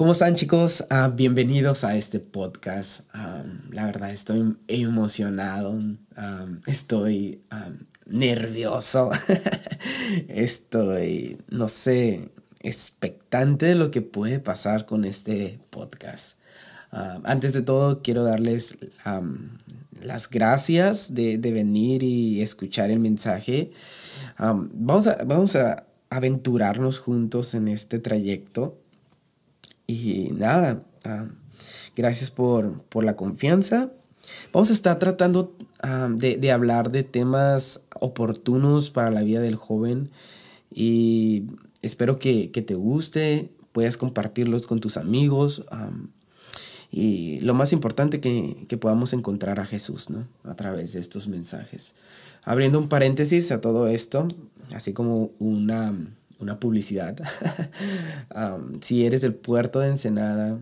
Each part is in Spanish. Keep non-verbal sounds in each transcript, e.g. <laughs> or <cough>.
¿Cómo están chicos? Ah, bienvenidos a este podcast. la verdad estoy emocionado, estoy nervioso, <laughs> estoy, no sé, expectante de lo que puede pasar con este podcast. antes de todo, quiero darles las gracias de, venir y escuchar el mensaje. vamos, a, vamos a aventurarnos juntos en este trayecto. Y nada, ah, gracias por, la confianza. Vamos a estar tratando ah, de, hablar de temas oportunos para la vida del joven y espero que, te guste, puedas compartirlos con tus amigos y lo más importante que, que, podamos encontrar a Jesús ¿no? a través de estos mensajes. Abriendo un paréntesis a todo esto, así como una una publicidad. <laughs> si eres del puerto de Ensenada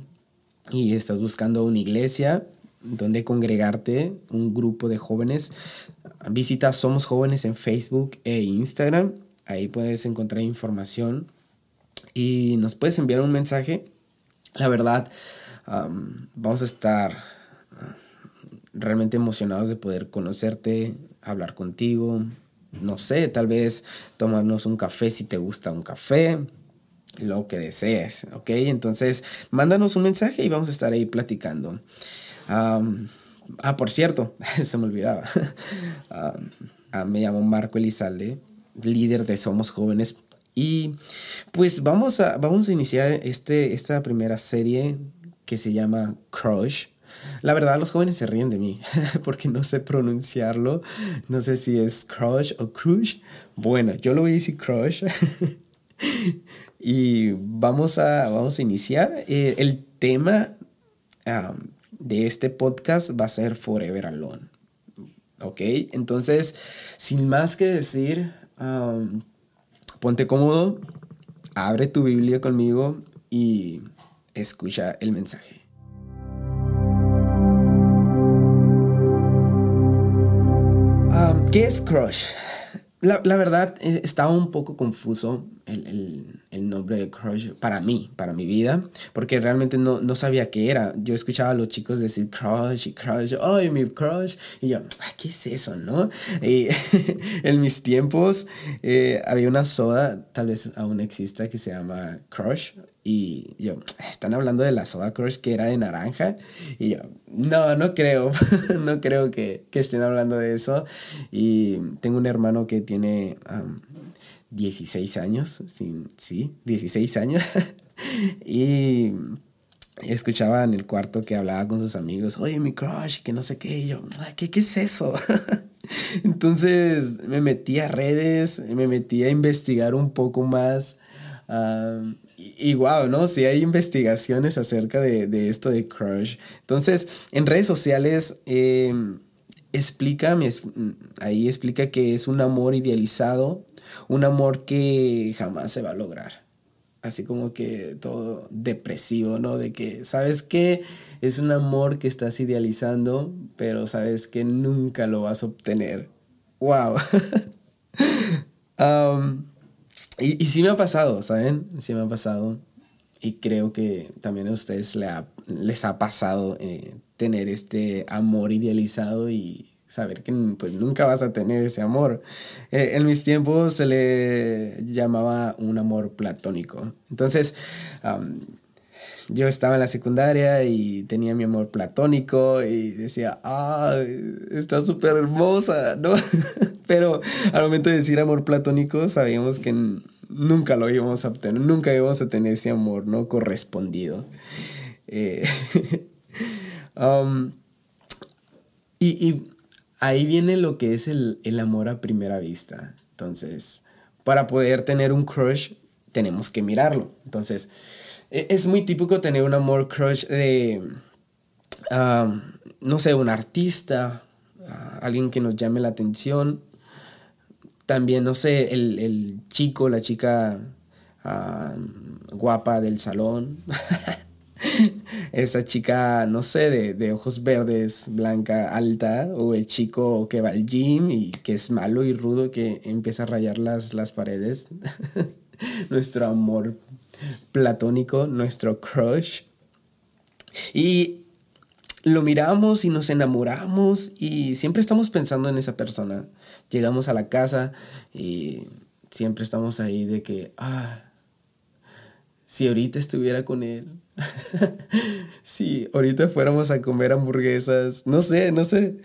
y estás buscando una iglesia donde congregarte, un grupo de jóvenes, visita Somos Jóvenes en Facebook e Instagram. Ahí puedes encontrar información y nos puedes enviar un mensaje. La verdad, vamos a estar ah, realmente emocionados de poder conocerte, hablar contigo, no sé, tal vez tomarnos un café si te gusta un café, lo que desees, ¿ok? Entonces, mándanos un mensaje y vamos a estar ahí platicando. ah, por cierto, <laughs> se me olvidaba. <laughs> Ah, me llamo Marco Elizalde, líder de Somos Jóvenes. Y pues vamos a, vamos a iniciar este, esta primera serie que se llama Crush. La verdad, los jóvenes se ríen de mí <laughs> porque no sé pronunciarlo. No sé si es crush o crush. Bueno, yo lo voy a decir crush. <laughs> y vamos a, vamos a iniciar. Eh, el tema de este podcast va a ser Forever Alone. ¿Ok? Entonces, sin más que decir, ponte cómodo, abre tu Biblia conmigo y escucha el mensaje. ¿Qué es Crush? La, verdad, eh, estaba un poco confuso el, el, el, nombre de Crush para mí, para mi vida, porque realmente no, no, sabía qué era. Yo escuchaba a los chicos decir Crush y Crush, ¡ay, mi Crush! Y yo, ¿qué es eso, no? Y <laughs> en mis tiempos eh, había una soda, tal vez aún exista, que se llama Crush. Y yo, están hablando de la soda Crush que era de naranja. Y yo, no, no creo, <laughs> no creo que, que, estén hablando de eso. Y tengo un hermano que tiene 16 años, sí, sí 16 años. <laughs> y escuchaba en el cuarto que hablaba con sus amigos, oye, mi crush, que no sé qué. Y yo, ¿qué, qué es eso? <laughs> Entonces me metí a redes, me metí a investigar un poco más. Y, wow, ¿no? Sí hay investigaciones acerca de, esto de crush. Entonces, en redes sociales eh, explica, ahí explica que es un amor idealizado, un amor que jamás se va a lograr. Así como que todo depresivo, ¿no? De que, ¿sabes qué? Es un amor que estás idealizando, pero sabes que nunca lo vas a obtener. ¡Wow! <laughs> y, y sí me ha pasado, ¿saben? Sí me ha pasado. Y creo que también a ustedes les ha pasado eh, tener este amor idealizado y saber que pues, nunca vas a tener ese amor. Eh, en mis tiempos se le llamaba un amor platónico. Entonces, yo estaba en la secundaria y tenía mi amor platónico y decía, ah, está súper hermosa, ¿no? <laughs> Pero al momento de decir amor platónico sabíamos que nunca lo íbamos a obtener, nunca íbamos a tener ese amor, ¿no? Correspondido. Eh, <laughs> y, ahí viene lo que es el, el amor a primera vista. Entonces, para poder tener un crush, tenemos que mirarlo. Entonces, e, es muy típico tener un amor crush de, no sé, un artista, alguien que nos llame la atención. También, no sé, el, chico, la chica guapa del salón. <laughs> Esa chica, no sé, de, de, ojos verdes, blanca, alta, o el chico que va al gym y que es malo y rudo que empieza a rayar las, las paredes. <laughs> Nuestro amor platónico, nuestro crush. Y lo miramos y nos enamoramos y siempre estamos pensando en esa persona. Llegamos a la casa y siempre estamos ahí de que, ah, si ahorita estuviera con él, <laughs> si ahorita fuéramos a comer hamburguesas, no sé, no sé,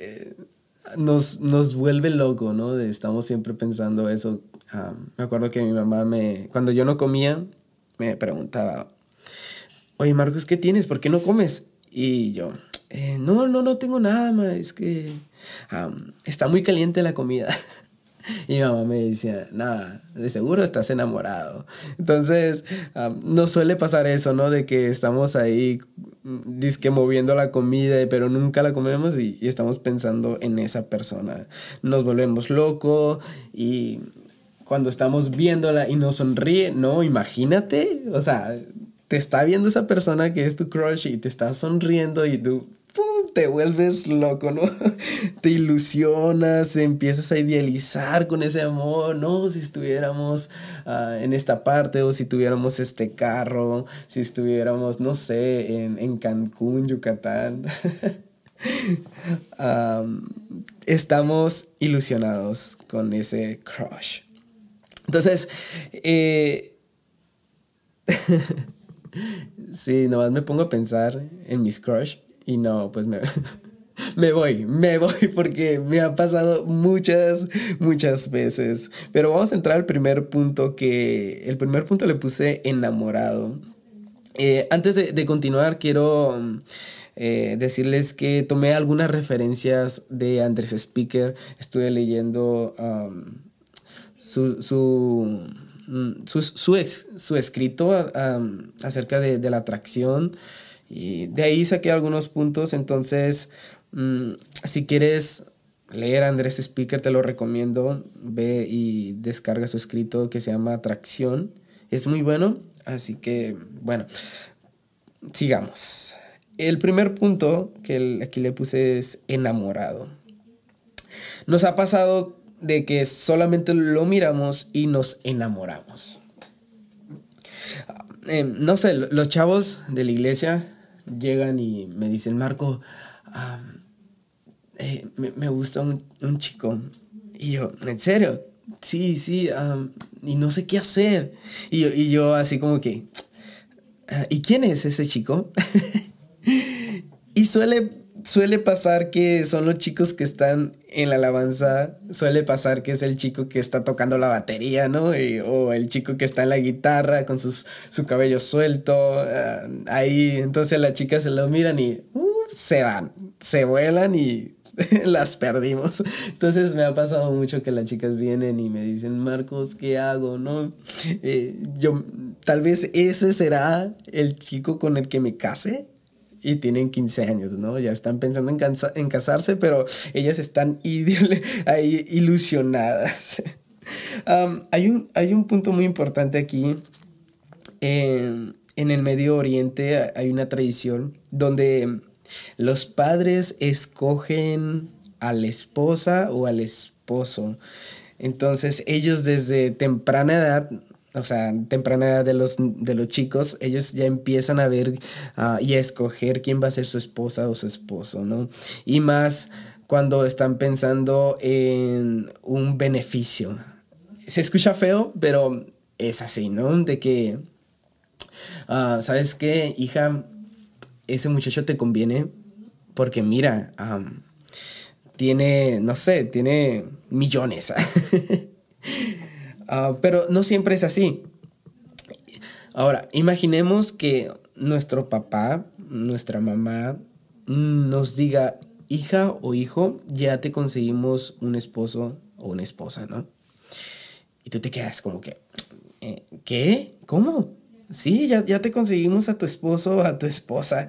eh, nos, nos vuelve loco, ¿no? estamos siempre pensando eso. me acuerdo que mi mamá me, cuando yo no comía, me preguntaba, oye Marcos, ¿qué tienes? ¿Por qué no comes? Y yo, eh, no, no, no tengo nada, ma, es que está muy caliente la comida. <laughs> <laughs> y mi mamá me decía, nada, de seguro estás enamorado. Entonces, no suele pasar eso, ¿no? De que estamos ahí, mm, disque moviendo la comida, pero nunca la comemos y, y estamos pensando en esa persona. Nos volvemos locos y cuando estamos viéndola y nos sonríe, no, imagínate, o sea, te está viendo esa persona que es tu crush y te está sonriendo y tú te vuelves loco, ¿no? <laughs> te ilusionas, empiezas a idealizar con ese amor, ¿no? Si estuviéramos ah, en esta parte o si tuviéramos este carro, si estuviéramos, no sé, en, Cancún, Yucatán. <laughs> estamos ilusionados con ese crush. Entonces, eh, <laughs> sí, nomás me pongo a pensar en mis crush y no, pues me, <laughs> me voy, me voy <laughs> porque me ha pasado muchas, muchas veces. Pero vamos a entrar al primer punto que, el primer punto le puse enamorado. Eh, antes de, continuar, quiero... Eh, decirles que tomé algunas referencias de Andrés Speaker. Estuve leyendo su, su Mm, su, su, escrito acerca de, la atracción y de ahí saqué algunos puntos. Entonces, mm, si quieres leer a Andrés Speaker, te lo recomiendo. Ve y descarga su escrito que se llama Atracción. Es muy bueno. Así que, bueno, sigamos. El primer punto que aquí le puse es enamorado. Nos ha pasado de que solamente lo miramos y nos enamoramos. Eh, no sé, los chavos de la iglesia llegan y me dicen, Marco, eh, me, gusta un, chico. Y yo, ¿en serio? Sí, sí, y no sé qué hacer. Y yo, y yo así como que, ah, ¿y quién es ese chico? <laughs> y suele suele pasar que son los chicos que están en la alabanza, suele pasar que es el chico que está tocando la batería, ¿no? o el chico que está en la guitarra con sus, su cabello suelto, ah, ahí, entonces las chicas se lo miran y uh, se van, se vuelan y <laughs> las perdimos. Entonces me ha pasado mucho que las chicas vienen y me dicen, Marcos, ¿qué hago? ¿No? Eh, yo, tal vez ese será el chico con el que me case y tienen 15 años, ¿no? Ya están pensando en, en casarse, pero ellas están <laughs> ahí ilusionadas. <laughs> hay, un, hay un punto muy importante aquí. en el Medio Oriente hay una tradición donde los padres escogen a la esposa o al esposo. Entonces ellos desde temprana edad o sea, temprana edad de los, de los chicos, ellos ya empiezan a ver y a escoger quién va a ser su esposa o su esposo, ¿no? Y más cuando están pensando en un beneficio. Se escucha feo, pero es así, ¿no? De que, ah, ¿sabes qué, hija? Ese muchacho te conviene porque mira, tiene, no sé, tiene millones. <laughs> Ah, pero no siempre es así. Ahora, imaginemos que nuestro papá, nuestra mamá, nos diga, hija o hijo, ya te conseguimos un esposo o una esposa, ¿no? Y tú te quedas como que, eh, ¿qué? ¿Cómo? Sí, ya, ya te conseguimos a tu esposo o a tu esposa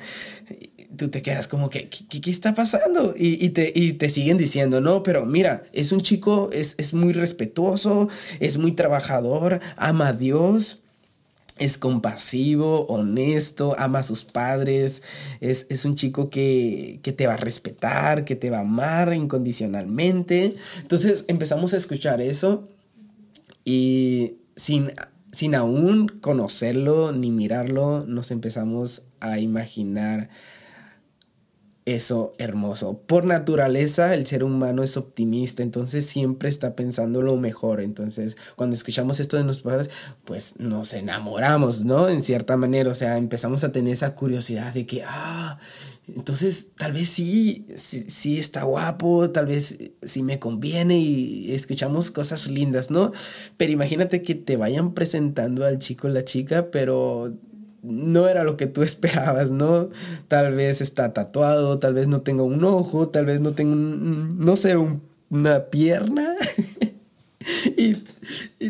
tú te quedas como que, ¿qué, está pasando? Y, te, te siguen diciendo, no, pero mira, es un chico, es, muy respetuoso, es muy trabajador, ama a Dios, es compasivo, honesto, ama a sus padres, es, es un chico que, que, te va a respetar, que te va a amar incondicionalmente. Entonces empezamos a escuchar eso y sin sin aún conocerlo ni mirarlo, nos empezamos a imaginar eso hermoso. Por naturaleza el ser humano es optimista, entonces siempre está pensando lo mejor. Entonces cuando escuchamos esto de nuestros padres, pues nos enamoramos, ¿no? En cierta manera, o sea, empezamos a tener esa curiosidad de que, ah, entonces tal vez sí, sí, está guapo, tal vez sí me conviene y escuchamos cosas lindas, ¿no? Pero imagínate que te vayan presentando al chico o la chica, pero no era lo que tú <laughs> esperabas, ¿no? Tal vez está tatuado, tal vez no tenga un ojo, tal vez no tenga, no sé, una pierna. <laughs> y,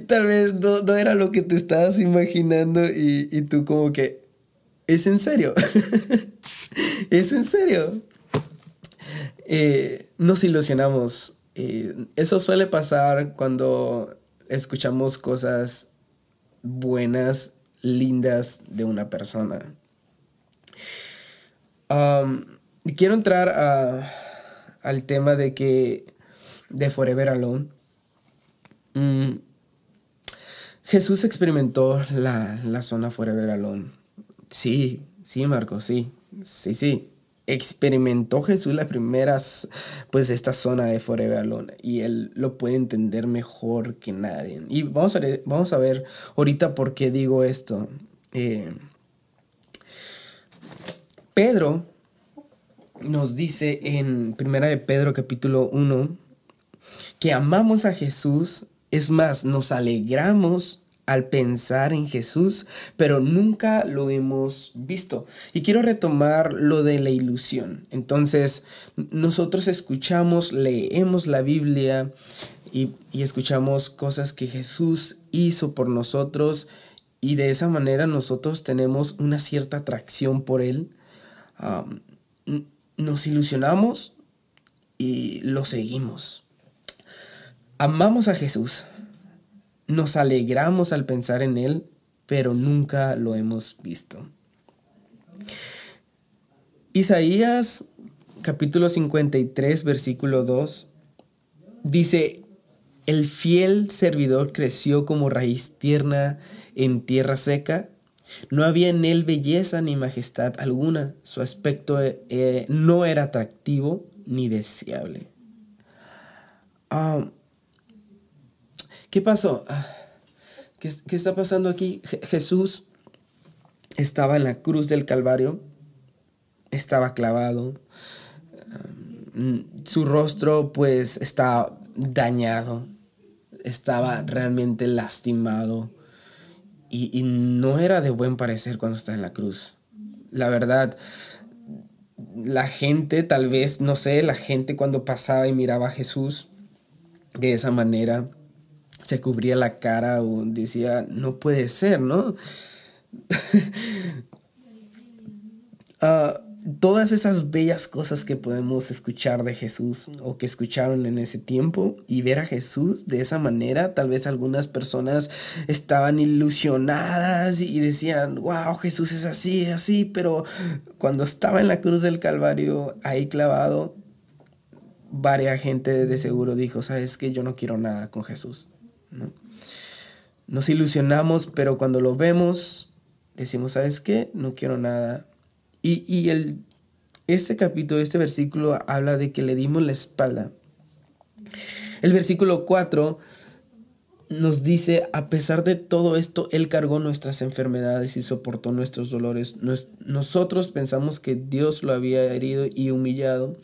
tal vez no, era lo que te estabas imaginando y, tú como que, ¿es en serio? <laughs> ¿Es en serio? Eh, nos ilusionamos. Eh, eso suele pasar cuando escuchamos cosas buenas lindas de una persona. quiero entrar al tema de que de Forever Alone. Mm, Jesús experimentó la, la zona Forever Alone. Sí, sí, Marco, sí, sí, sí experimentó Jesús las primeras, pues esta zona de Forever Alone y él lo puede entender mejor que nadie. Y vamos a, ver, vamos a ver ahorita por qué digo esto. Eh, Pedro nos dice en Primera de Pedro capítulo 1 que amamos a Jesús, es más, nos alegramos al pensar en Jesús, pero nunca lo hemos visto. Y quiero retomar lo de la ilusión. Entonces, nosotros escuchamos, leemos la Biblia y, escuchamos cosas que Jesús hizo por nosotros y de esa manera nosotros tenemos una cierta atracción por Él. nos ilusionamos y lo seguimos. Amamos a Jesús, nos alegramos al pensar en Él, pero nunca lo hemos visto. Isaías capítulo 53, versículo 2, dice, el fiel servidor creció como raíz tierna en tierra seca. No había en él belleza ni majestad alguna. Su aspecto eh, no era atractivo ni deseable. Ah, ¿Qué pasó? Ah, ¿Qué, está pasando aquí? Jesús estaba en la cruz del Calvario, estaba clavado, su rostro pues estaba dañado, estaba realmente lastimado y, y no era de buen parecer cuando está en la cruz. La verdad, la gente tal vez, no sé, la gente cuando pasaba y miraba a Jesús de esa manera, se cubría la cara o decía, no puede ser, ¿no? <laughs> Ah, todas esas bellas cosas que podemos escuchar de Jesús o que escucharon en ese tiempo y ver a Jesús de esa manera, tal vez algunas personas estaban ilusionadas y decían, wow, Jesús es así, así, pero cuando estaba en la cruz del Calvario ahí clavado, varias gente de seguro dijo, sabes que yo no quiero nada con Jesús. Nos ilusionamos, pero cuando lo vemos, decimos, ¿sabes qué? No quiero nada. Y, y el, este capítulo, este versículo habla de que le dimos la espalda. El versículo 4 nos dice, a pesar de todo esto, Él cargó nuestras enfermedades y soportó nuestros dolores. nosotros pensamos que Dios lo había herido y humillado,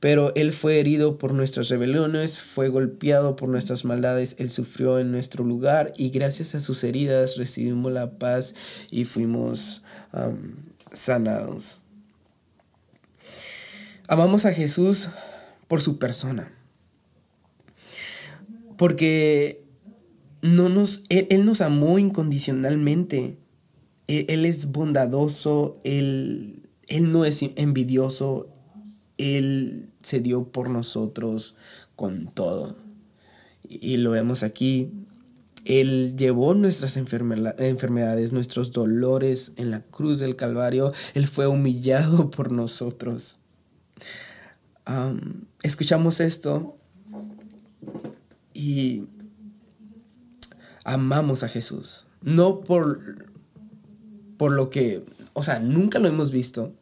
pero Él fue herido por nuestras rebeliones, fue golpeado por nuestras maldades, Él sufrió en nuestro lugar y gracias a sus heridas recibimos la paz y fuimos sanados. Amamos a Jesús por su persona, porque no nos, él, nos amó incondicionalmente. Él, él, es bondadoso, él, él no es envidioso, él se dio por nosotros con todo. Y lo vemos aquí. Él llevó nuestras enfermedades, nuestros dolores en la cruz del Calvario. Él fue humillado <laughs> por nosotros. escuchamos esto y amamos a Jesús. No por, por lo que, o sea, nunca lo hemos visto,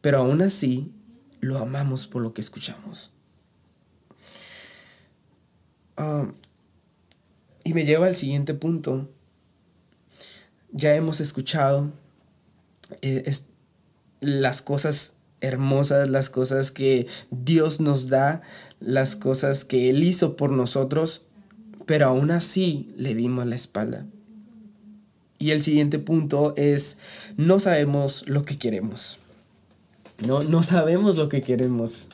pero aún así lo amamos por lo que escuchamos. Ah, y me lleva al siguiente punto. Ya hemos escuchado eh, las cosas hermosas, las cosas que Dios nos da, las cosas que Él hizo por nosotros, pero aún así le dimos la espalda. Y el siguiente punto es, no sabemos lo que queremos. No, no sabemos lo que queremos.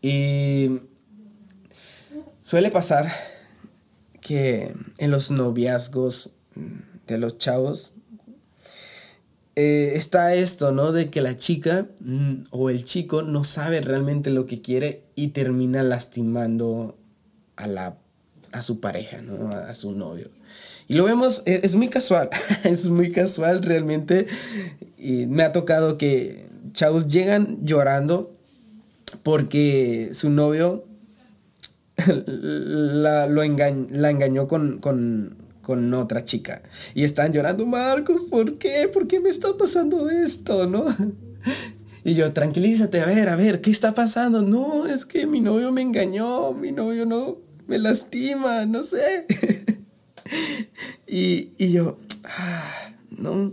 Y suele pasar que en los noviazgos de los chavos eh, está esto, ¿no? De que la chica mm, o el chico no sabe realmente lo que quiere y termina lastimando a, la, a su pareja, ¿no? A, su novio. Y lo vemos, es, es muy casual, <laughs> es muy casual realmente. Y me ha tocado que chavos llegan llorando porque su novio <laughs> la, lo la engañó con, con, con, otra chica. Y están llorando, Marcos, ¿por qué? ¿Por qué me está pasando esto? ¿No? <laughs> Y yo, tranquilízate, a ver, a ver, ¿qué está pasando? No, es que mi novio me engañó, mi novio no, me lastima, no sé. <laughs> y, y yo, ah, no,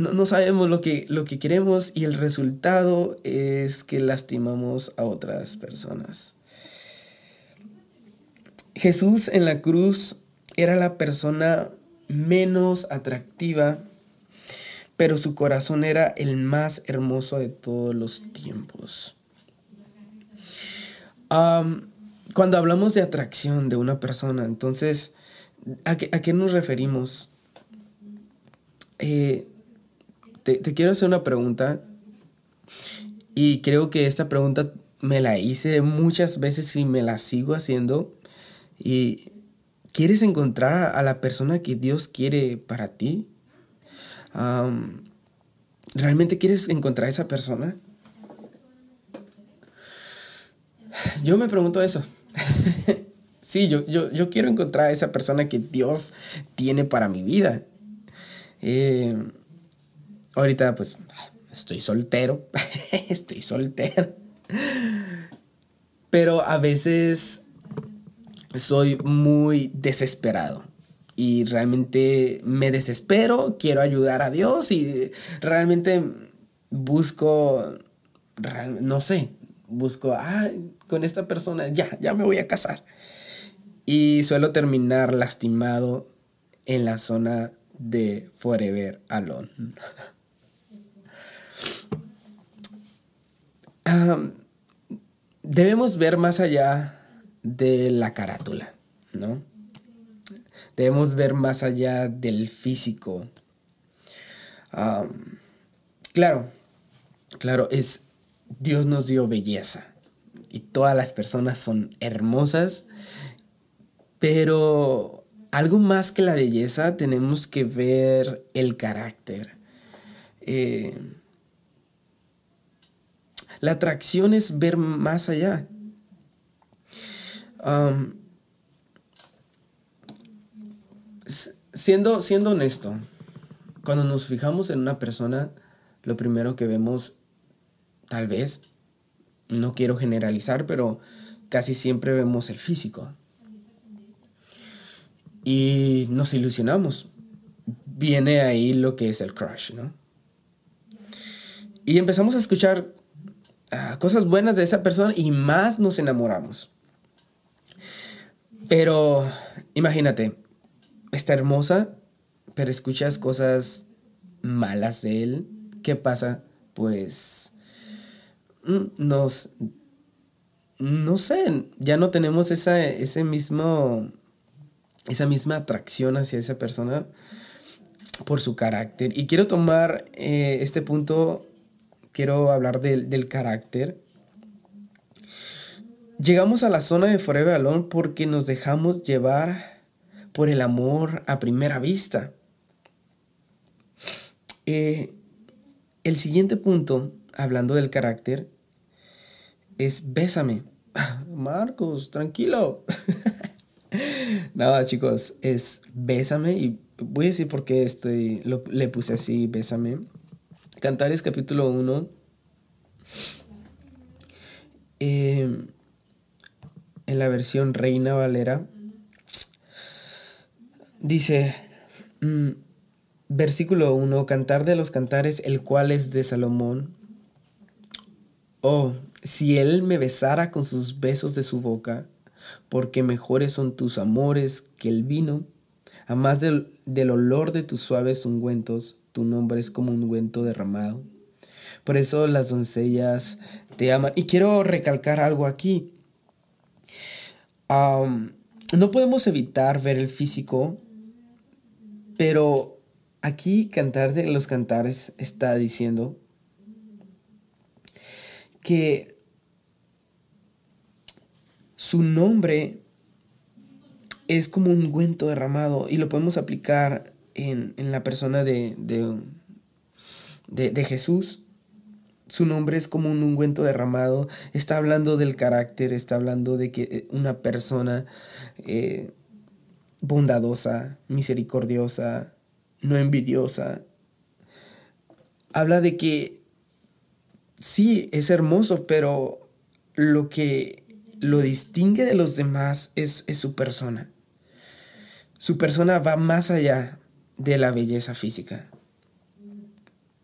no, sabemos lo que, lo que queremos y el resultado es que lastimamos a otras personas. Jesús en la cruz era la persona menos atractiva, pero su corazón era el más hermoso de todos los tiempos. cuando hablamos de atracción de una persona, entonces, ¿a qué, nos referimos? Eh, te, quiero hacer una pregunta y creo que esta pregunta me la hice muchas veces y me la sigo haciendo. Y ¿quieres encontrar a la persona que Dios quiere para ti? ¿Realmente quieres encontrar a esa persona? Yo me pregunto eso. <laughs> sí, yo, yo, yo, quiero encontrar a esa persona que Dios tiene para mi vida. Eh, Ahorita pues estoy soltero, <laughs> estoy soltero. Pero a veces soy muy desesperado y realmente me desespero, quiero ayudar a Dios y realmente busco, no sé, busco, ah, con esta persona ya, ya me voy a casar. Y suelo terminar lastimado en la zona de Forever Alone. <laughs> debemos ver más allá de la carátula, ¿no? Debemos ver más allá del físico. claro, claro, es Dios nos dio belleza y todas las personas son hermosas, pero algo más que la belleza tenemos que ver el carácter. Eh, la atracción es ver más allá. siendo, siendo honesto, cuando nos fijamos en una persona, lo primero que vemos, tal vez, no quiero generalizar, pero casi siempre vemos el físico. Y nos ilusionamos. Viene ahí lo que es el crush, ¿no? Y empezamos a escuchar cosas buenas de esa persona y más nos enamoramos. Pero imagínate, está hermosa, pero escuchas cosas malas de él. ¿Qué pasa? Pues mm, nos... No sé, ya no tenemos esa, ese mismo, esa misma atracción hacia esa persona por su carácter. Y quiero tomar eh, este punto quiero hablar del carácter. Llegamos a la zona de Forever Alone porque nos dejamos llevar por el amor a primera vista. Eh, el siguiente punto, hablando del carácter, es bésame. <laughs> Marcos, tranquilo. <laughs> Nada, chicos, es Bésame y voy a decir por qué estoy, le puse así, Bésame. Cantares capítulo 1. Eh, en la versión Reina Valera. Dice, mm, versículo 1, Cantar de los Cantares, el cual es de Salomón. Oh, si él me besara con sus besos de su boca, porque mejores son tus amores que el vino, a más del, del olor de tus suaves ungüentos, tu nombre es como un ungüento derramado. Por eso las doncellas te aman. Y quiero recalcar algo aquí. no podemos evitar ver el físico, pero aquí Cantar de los Cantares está diciendo que su nombre es como un ungüento derramado y lo podemos aplicar en, la persona de, de, Jesús. Su nombre es como un ungüento derramado. Está hablando del carácter, está hablando de que eh, una persona eh, bondadosa, misericordiosa, no envidiosa. Habla de que sí, es hermoso, pero lo que lo distingue de los demás es su persona. Su persona va más allá de la belleza física.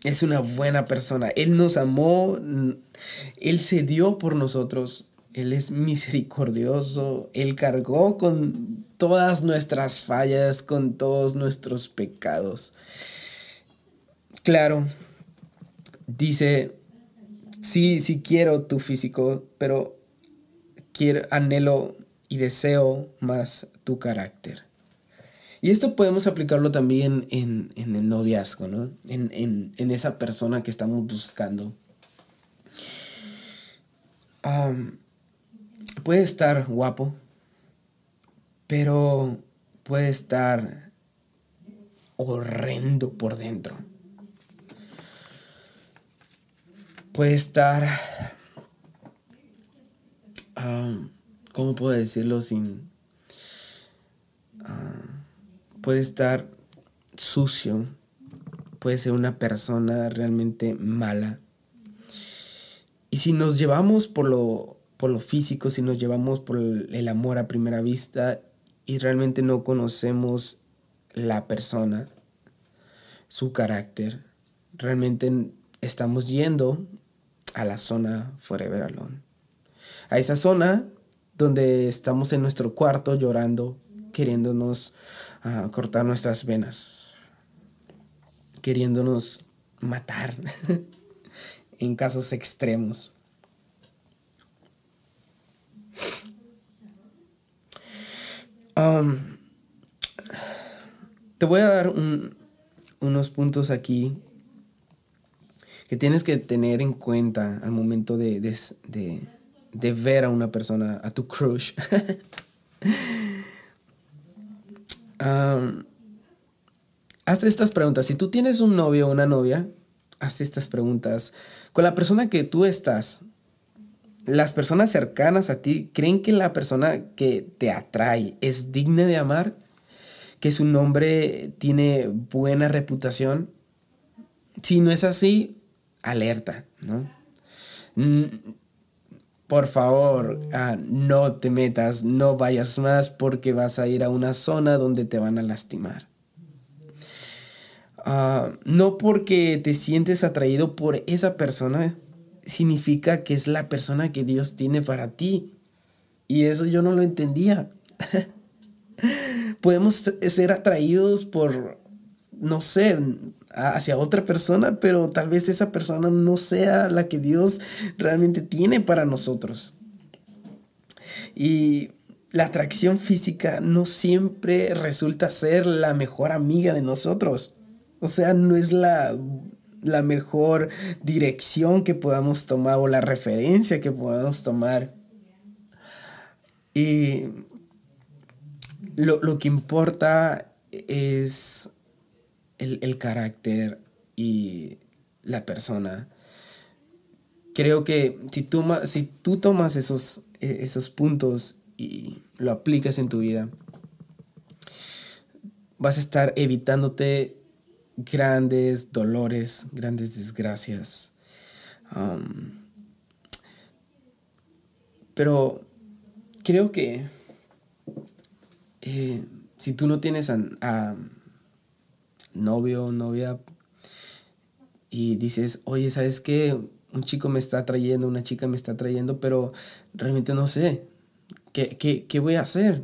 Es una buena persona. Él nos amó, Él se dio por nosotros. Él es misericordioso. Él cargó con todas nuestras fallas, con todos nuestros pecados. Claro, dice, sí, sí quiero tu físico, pero quiero, anhelo y deseo más tu carácter. Y esto podemos aplicarlo también en, el noviazgo, ¿no? En, esa persona que estamos buscando. puede estar guapo, pero puede estar horrendo por dentro. Puede estar... ¿Cómo puedo decirlo sin puede estar sucio, puede ser una persona realmente mala. Y si nos llevamos por lo, por lo físico, si nos llevamos por el amor a primera vista y realmente no conocemos la persona, su carácter, realmente estamos yendo a la zona Forever Alone. A esa zona donde estamos en nuestro cuarto llorando, queriéndonos a cortar nuestras venas, queriéndonos matar <laughs> en casos extremos. Um, te voy a dar unos puntos aquí que tienes que tener en cuenta al momento de, de, de ver a una persona, a tu crush. <laughs> hazte estas preguntas. Si tú tienes un novio o una novia, hazte estas preguntas. Con la persona que tú estás, las personas cercanas a ti, ¿creen que la persona que te atrae es digna de amar? ¿Que su nombre tiene buena reputación? Si no es así, alerta, ¿no? Por favor, ah, no te metas, no vayas más porque vas a ir a una zona donde te van a lastimar. Ah, no porque te sientes atraído por esa persona significa que es la persona que Dios tiene para ti. Y eso yo no lo entendía. <laughs> Podemos ser atraídos por, no sé, hacia otra persona, pero tal vez esa persona no sea la que Dios realmente tiene para nosotros. Y la atracción física no siempre resulta ser la mejor amiga de nosotros. O sea, no es la, la mejor dirección que podamos tomar o la referencia que podamos tomar. Y lo, lo que importa es el, carácter y la persona. Creo que si tú, si tú tomas esos, e, esos puntos y lo aplicas en tu vida, vas a estar evitándote grandes dolores, grandes desgracias. pero creo que eh, si tú no tienes a, novio novia y dices, oye, ¿sabes qué? Un chico me está trayendo, una chica me está trayendo, pero realmente no sé. ¿Qué, qué, voy a hacer?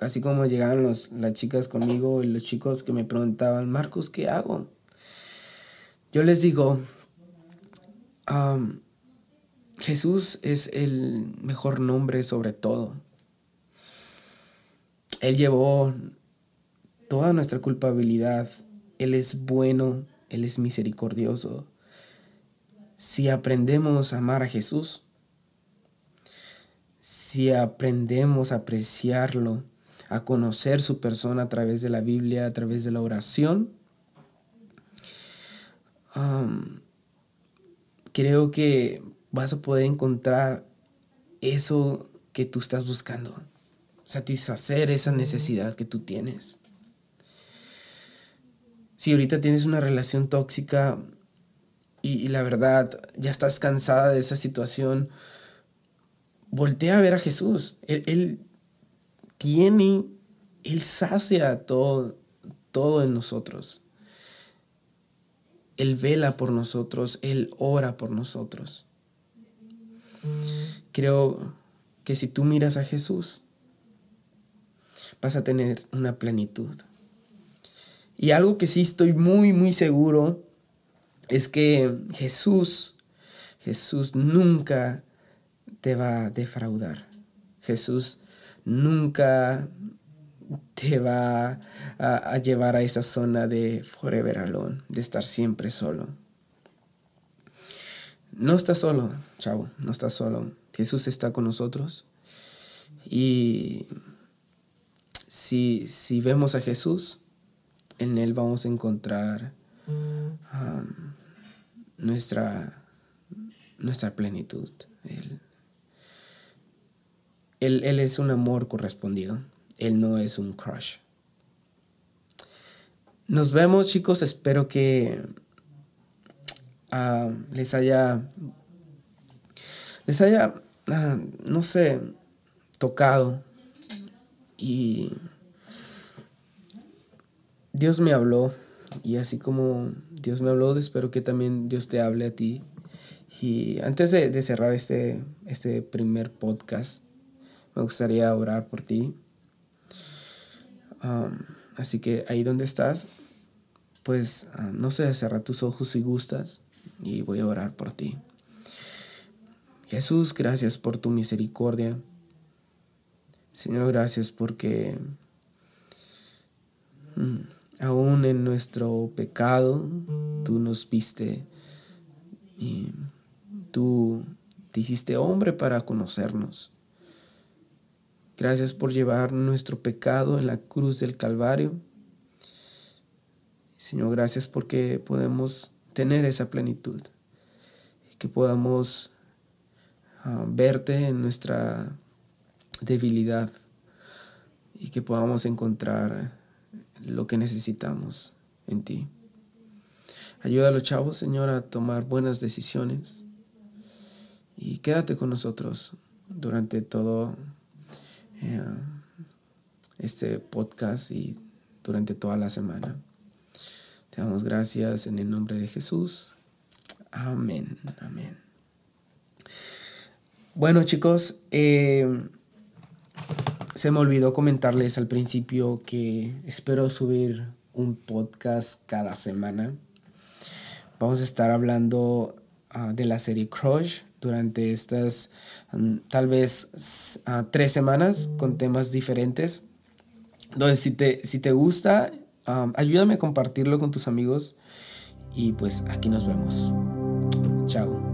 Así como llegaban los, las chicas conmigo y los chicos que me preguntaban, Marcos, ¿qué hago? Yo les digo, Jesús es el mejor nombre sobre todo. Él llevó toda nuestra culpabilidad. Él es bueno, Él es misericordioso. Si aprendemos a amar a Jesús, si aprendemos a apreciarlo, a conocer su persona a través de la Biblia, a través de la oración, creo que vas a poder encontrar eso que tú estás buscando, satisfacer esa necesidad que tú tienes. Si ahorita tienes una relación tóxica y, la verdad ya estás cansada de esa situación, voltea a ver a Jesús. Él, él tiene, Él sacia todo, todo en nosotros. Él vela por nosotros, Él ora por nosotros. Creo que si tú miras a Jesús, vas a tener una plenitud. Y algo que sí estoy muy, muy seguro es que Jesús, Jesús nunca te va a defraudar. Jesús nunca te va a, llevar a esa zona de forever alone, de estar siempre solo. No estás solo, chavo, no estás solo. Jesús está con nosotros. Y si, si vemos a Jesús, en Él vamos a encontrar um, nuestra, nuestra plenitud. él, él es un amor correspondido. Él no es un crush. Nos vemos chicos, espero que ah, les haya, les haya, ah, no sé, tocado y Dios me habló y así como Dios me habló, espero que también Dios te hable a ti. Y antes de, cerrar este, este primer podcast, me gustaría orar por ti así que ahí donde estás, pues no sé, cerra tus ojos si gustas y voy a orar por ti. Jesús, gracias por tu misericordia. Señor, gracias porque mm, aún en nuestro pecado tú nos viste y tú te hiciste hombre para conocernos. Gracias por llevar nuestro pecado en la cruz del Calvario. Señor, gracias porque podemos tener esa plenitud. Que podamos ah, verte en nuestra debilidad y que podamos encontrar lo que necesitamos en ti. Ayuda a los chavos, Señor, a tomar buenas decisiones y quédate con nosotros durante todo eh, este podcast y durante toda la semana. Te damos gracias en el nombre de Jesús. Amén, amén. Bueno chicos, eh, se me olvidó comentarles al principio que espero subir un podcast cada semana. Vamos a estar hablando ah, de la serie Crush durante estas mm, tal vez ah, tres semanas con temas diferentes. Entonces, si te, si te gusta, ayúdame a compartirlo con tus amigos y pues aquí nos vemos. Chao.